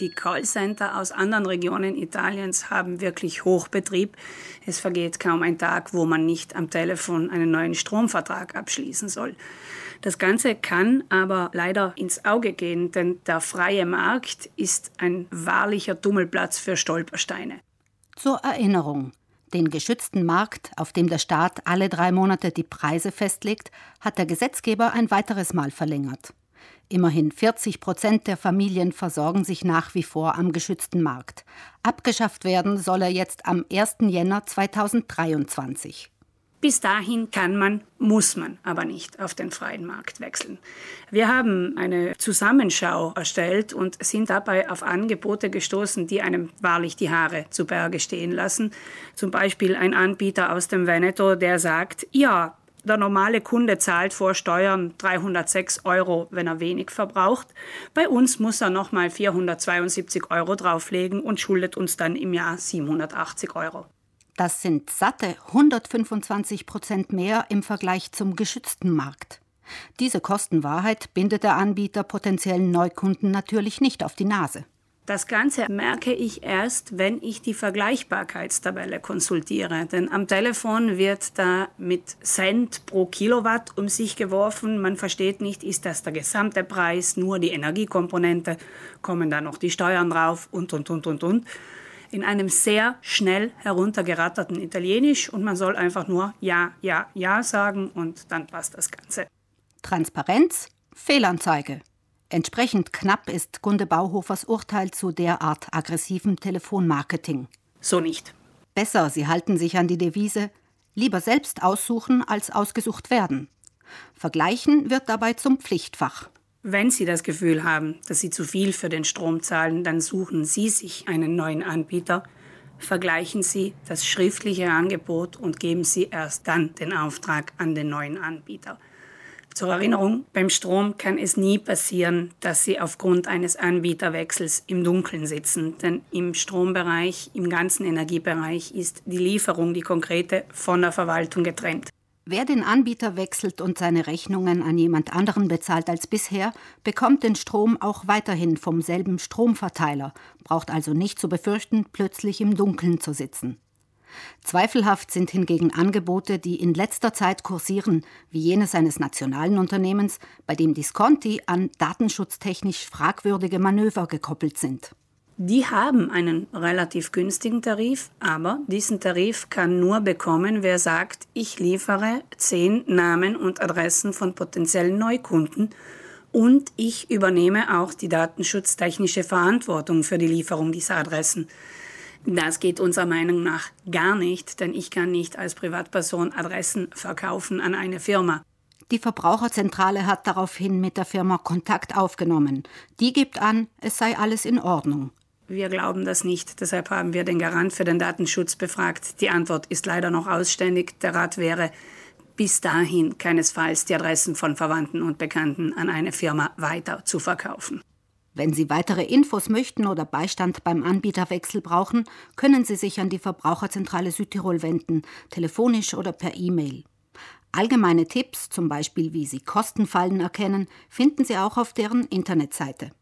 Die Callcenter aus anderen Regionen Italiens haben wirklich Hochbetrieb. Es vergeht kaum ein Tag, wo man nicht am Telefon einen neuen Stromvertrag abschließen soll. Das Ganze kann aber leider ins Auge gehen, denn der freie Markt ist ein wahrlicher Tummelplatz für Stolpersteine. Zur Erinnerung. Den geschützten Markt, auf dem der Staat alle drei Monate die Preise festlegt, hat der Gesetzgeber ein weiteres Mal verlängert. Immerhin 40 Prozent der Familien versorgen sich nach wie vor am geschützten Markt. Abgeschafft werden soll er jetzt am 1. Jänner 2023. Bis dahin kann man, muss man aber nicht auf den freien Markt wechseln. Wir haben eine Zusammenschau erstellt und sind dabei auf Angebote gestoßen, die einem wahrlich die Haare zu Berge stehen lassen. Zum Beispiel ein Anbieter aus dem Veneto, der sagt, ja, der normale Kunde zahlt vor Steuern 306 Euro, wenn er wenig verbraucht. Bei uns muss er nochmal 472 Euro drauflegen und schuldet uns dann im Jahr 780 Euro. Das sind satte 125 Prozent mehr im Vergleich zum geschützten Markt. Diese Kostenwahrheit bindet der Anbieter potenziellen Neukunden natürlich nicht auf die Nase. Das Ganze merke ich erst, wenn ich die Vergleichbarkeitstabelle konsultiere. Denn am Telefon wird da mit Cent pro Kilowatt um sich geworfen. Man versteht nicht, ist das der gesamte Preis, nur die Energiekomponente, kommen da noch die Steuern drauf und, und, und, und, und in einem sehr schnell heruntergeratterten Italienisch und man soll einfach nur Ja, Ja, Ja sagen und dann passt das Ganze. Transparenz, Fehlanzeige. Entsprechend knapp ist Gunde Bauhofers Urteil zu derart aggressivem Telefonmarketing. So nicht. Besser, Sie halten sich an die Devise lieber selbst aussuchen als ausgesucht werden. Vergleichen wird dabei zum Pflichtfach. Wenn Sie das Gefühl haben, dass Sie zu viel für den Strom zahlen, dann suchen Sie sich einen neuen Anbieter. Vergleichen Sie das schriftliche Angebot und geben Sie erst dann den Auftrag an den neuen Anbieter. Zur Erinnerung, beim Strom kann es nie passieren, dass Sie aufgrund eines Anbieterwechsels im Dunkeln sitzen, denn im Strombereich, im ganzen Energiebereich ist die Lieferung, die konkrete, von der Verwaltung getrennt. Wer den Anbieter wechselt und seine Rechnungen an jemand anderen bezahlt als bisher, bekommt den Strom auch weiterhin vom selben Stromverteiler, braucht also nicht zu befürchten, plötzlich im Dunkeln zu sitzen. Zweifelhaft sind hingegen Angebote, die in letzter Zeit kursieren, wie jenes eines nationalen Unternehmens, bei dem Disconti an datenschutztechnisch fragwürdige Manöver gekoppelt sind. Die haben einen relativ günstigen Tarif, aber diesen Tarif kann nur bekommen, wer sagt, ich liefere zehn Namen und Adressen von potenziellen Neukunden und ich übernehme auch die datenschutztechnische Verantwortung für die Lieferung dieser Adressen. Das geht unserer Meinung nach gar nicht, denn ich kann nicht als Privatperson Adressen verkaufen an eine Firma. Die Verbraucherzentrale hat daraufhin mit der Firma Kontakt aufgenommen. Die gibt an, es sei alles in Ordnung. Wir glauben das nicht. Deshalb haben wir den Garant für den Datenschutz befragt. Die Antwort ist leider noch ausständig. Der Rat wäre, bis dahin keinesfalls die Adressen von Verwandten und Bekannten an eine Firma weiter zu verkaufen. Wenn Sie weitere Infos möchten oder Beistand beim Anbieterwechsel brauchen, können Sie sich an die Verbraucherzentrale Südtirol wenden, telefonisch oder per E-Mail. Allgemeine Tipps, zum Beispiel wie Sie Kostenfallen erkennen, finden Sie auch auf deren Internetseite.